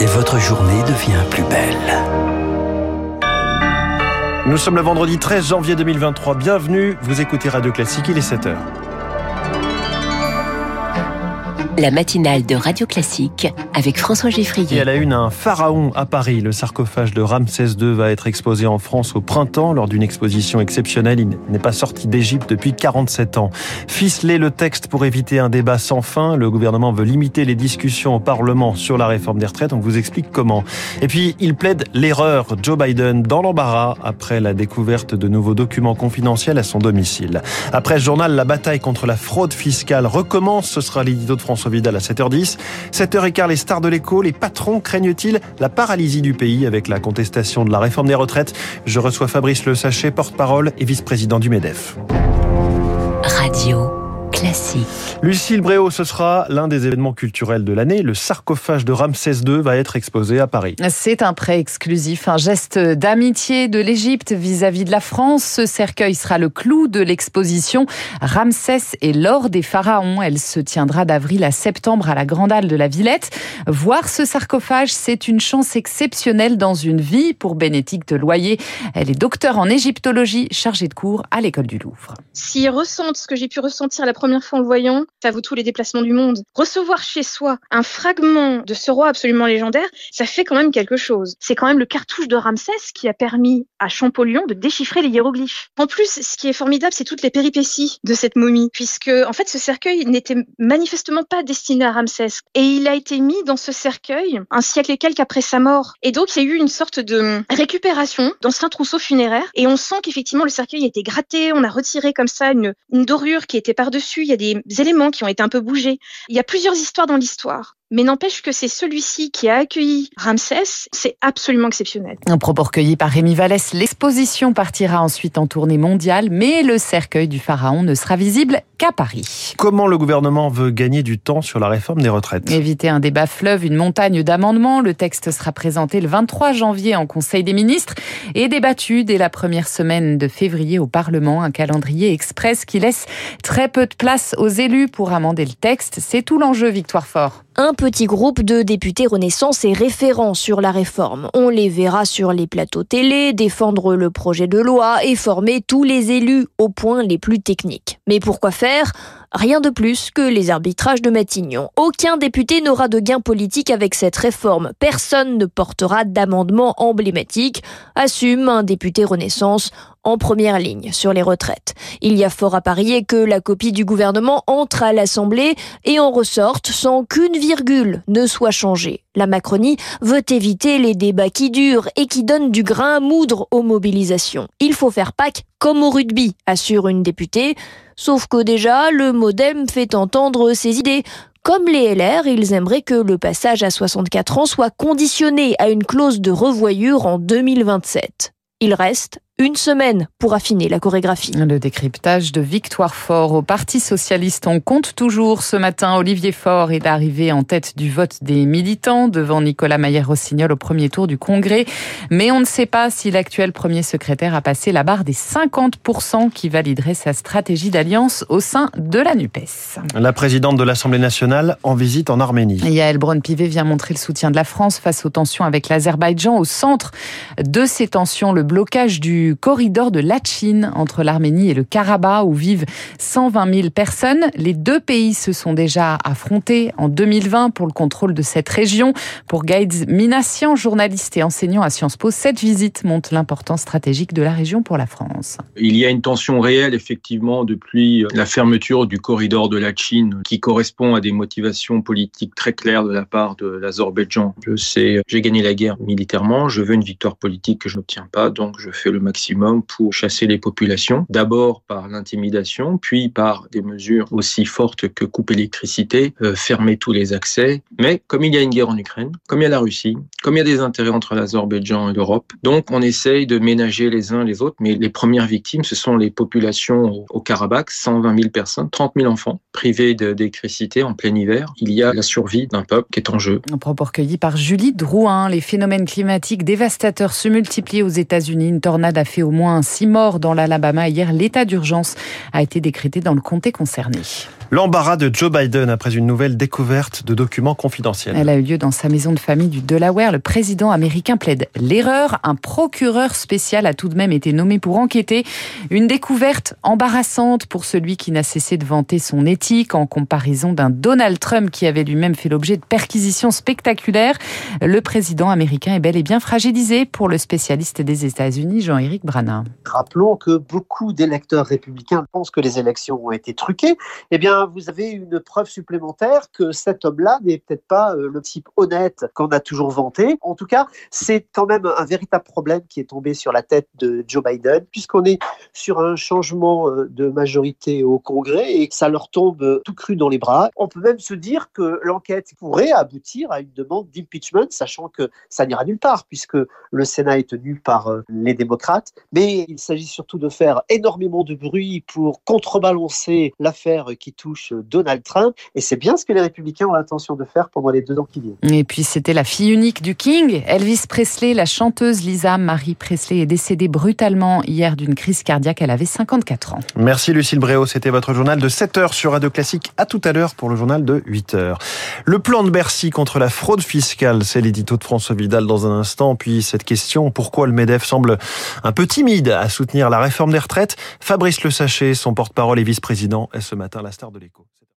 Et votre journée devient plus belle. Nous sommes le vendredi 13 janvier 2023. Bienvenue, vous écoutez Radio Classique, il est 7h. La matinale de Radio Classique avec François Et Geffrier. à la une, un pharaon à Paris. Le sarcophage de Ramsès II va être exposé en France au printemps lors d'une exposition exceptionnelle. Il n'est pas sorti d'Égypte depuis 47 ans. Ficeler le texte pour éviter un débat sans fin. Le gouvernement veut limiter les discussions au Parlement sur la réforme des retraites. On vous explique comment. Et puis, il plaide l'erreur. Joe Biden dans l'embarras après la découverte de nouveaux documents confidentiels à son domicile. Après ce journal, la bataille contre la fraude fiscale recommence. Ce sera l'édito de François Vidal à 7h10. 7h15, les stars de l'écho, les patrons craignent-ils la paralysie du pays avec la contestation de la réforme des retraites? Je reçois Fabrice Le Sachet, porte-parole et vice-président du MEDEF. Radio Classique. Lucille Bréau, ce sera l'un des événements culturels de l'année. Le sarcophage de Ramsès II va être exposé à Paris. C'est un prêt exclusif, un geste d'amitié de l'Égypte vis-à-vis de la France. Ce cercueil sera le clou de l'exposition Ramsès et l'or des pharaons. Elle se tiendra d'avril à septembre à la Grande Halle de la Villette. Voir ce sarcophage, c'est une chance exceptionnelle dans une vie pour Bénédicte Loyer. Elle est docteur en égyptologie, chargée de cours à l'école du Louvre. S'ils ressentent ce que j'ai pu ressentir la première fois en le voyant, ça vaut tous les déplacements du monde. Recevoir chez soi un fragment de ce roi absolument légendaire, ça fait quand même quelque chose. C'est quand même le cartouche de Ramsès qui a permis à Champollion de déchiffrer les hiéroglyphes. En plus, ce qui est formidable, c'est toutes les péripéties de cette momie, puisque en fait, ce cercueil n'était manifestement pas destiné à Ramsès, et il a été mis dans ce cercueil un siècle et quelques après sa mort. Et donc, il y a eu une sorte de récupération d'anciens trousseaux funéraires, et on sent qu'effectivement le cercueil a été gratté, on a retiré comme ça une dorure qui était par-dessus, il y a des éléments qui ont été un peu bougés. Il y a plusieurs histoires dans l'histoire. Mais n'empêche que c'est celui-ci qui a accueilli Ramsès, c'est absolument exceptionnel. Un propos recueilli par Rémi Vallès, l'exposition partira ensuite en tournée mondiale, mais le cercueil du pharaon ne sera visible qu'à Paris. Comment le gouvernement veut gagner du temps sur la réforme des retraites? Éviter un débat fleuve, une montagne d'amendements. Le texte sera présenté le 23 janvier en Conseil des ministres et débattu dès la première semaine de février au Parlement. Un calendrier express qui laisse très peu de place aux élus pour amender le texte. C'est tout l'enjeu, Victoire Fort. Petit groupe de députés Renaissance est référent sur la réforme. On les verra sur les plateaux télé, défendre le projet de loi et former tous les élus aux points les plus techniques. Mais pourquoi faire? Rien de plus que les arbitrages de Matignon. Aucun député n'aura de gain politique avec cette réforme. Personne ne portera d'amendement emblématique, assume un député Renaissance en première ligne sur les retraites. Il y a fort à parier que la copie du gouvernement entre à l'Assemblée et en ressorte sans qu'une virgule ne soit changée. La Macronie veut éviter les débats qui durent et qui donnent du grain à moudre aux mobilisations. Il faut faire Pâques comme au rugby, assure une députée. Sauf que déjà, le modem fait entendre ses idées. Comme les LR, ils aimeraient que le passage à 64 ans soit conditionné à une clause de revoyure en 2027. Il reste une semaine pour affiner la chorégraphie. Le décryptage de Victoire Fort au Parti Socialiste. On compte toujours ce matin. Olivier Faure est arrivé en tête du vote des militants devant Nicolas Maillère-Rossignol au premier tour du Congrès. Mais on ne sait pas si l'actuel premier secrétaire a passé la barre des 50% qui validerait sa stratégie d'alliance au sein de la NUPES. La présidente de l'Assemblée nationale en visite en Arménie. Yael Braun-Pivet vient montrer le soutien de la France face aux tensions avec l'Azerbaïdjan. Au centre de ces tensions, le blocage du corridor de Lachin entre l'Arménie et le Karabakh où vivent 120 000 personnes. Les deux pays se sont déjà affrontés en 2020 pour le contrôle de cette région. Pour Gaïd Minassian, journaliste et enseignant à Sciences Po, cette visite montre l'importance stratégique de la région pour la France. Il y a une tension réelle, effectivement, depuis la fermeture du corridor de la Chine, qui correspond à des motivations politiques très claires de la part de l'Azerbaïdjan. Je sais, j'ai gagné la guerre militairement, je veux une victoire politique que je n'obtiens pas, donc je fais le maximum pour chasser les populations, d'abord par l'intimidation, puis par des mesures aussi fortes que couper l'électricité, euh, fermer tous les accès. Mais comme il y a une guerre en Ukraine, comme il y a la Russie, comme il y a des intérêts entre l'Azerbaïdjan et l'Europe, donc on essaye de ménager les uns les autres, mais les premières victimes, ce sont les populations au Karabakh, 120 000 personnes, 30 000 enfants privés d'électricité en plein hiver. Il y a la survie d'un peuple qui est en jeu. Un propos recueilli par Julie Drouin. Les phénomènes climatiques dévastateurs se multiplient aux États-Unis. Une tornade a fait au moins six morts dans l'Alabama. Hier, l'état d'urgence a été décrété dans le comté concerné. L'embarras de Joe Biden après une nouvelle découverte de documents confidentiels. Elle a eu lieu dans sa maison de famille du Delaware. Le président américain plaide l'erreur. Un procureur spécial a tout de même été nommé pour enquêter. Une découverte embarrassante pour celui qui n'a cessé de vanter son éthique en comparaison d'un Donald Trump qui avait lui-même fait l'objet de perquisitions spectaculaires. Le président américain est bel et bien fragilisé pour le spécialiste des États-Unis, Jean-Éric Brana. Rappelons que beaucoup d'électeurs républicains pensent que les élections ont été truquées. Eh bien, vous avez une preuve supplémentaire que cet homme-là n'est peut-être pas euh, le type honnête qu'on a toujours vanté. En tout cas, c'est quand même un véritable problème qui est tombé sur la tête de Joe Biden, puisqu'on est sur un changement euh, de majorité au Congrès et ça leur tombe euh, tout cru dans les bras. On peut même se dire que l'enquête pourrait aboutir à une demande d'impeachment, sachant que ça n'ira nulle part, puisque le Sénat est tenu par les démocrates. Mais il s'agit surtout de faire énormément de bruit pour contrebalancer l'affaire qui touche Donald Trump. Et c'est bien ce que les républicains ont l'intention de faire pendant les deux ans qui viennent. Et puis c'était la fille unique du King, Elvis Presley. La chanteuse Lisa Marie Presley est décédée brutalement hier d'une crise cardiaque. Elle avait 54 ans. Merci Lucille Bréau. C'était votre journal de 7 heures sur Radio Classique. À tout à l'heure pour le journal de 8 heures. Le plan de Bercy contre la fraude fiscale, c'est l'édito de François Vidal dans un instant. Puis cette question, pourquoi le MEDEF semble un peu timide à soutenir la réforme des retraites? Fabrice Le Sachet, son porte-parole et vice-président, est ce matin la star de l'écho.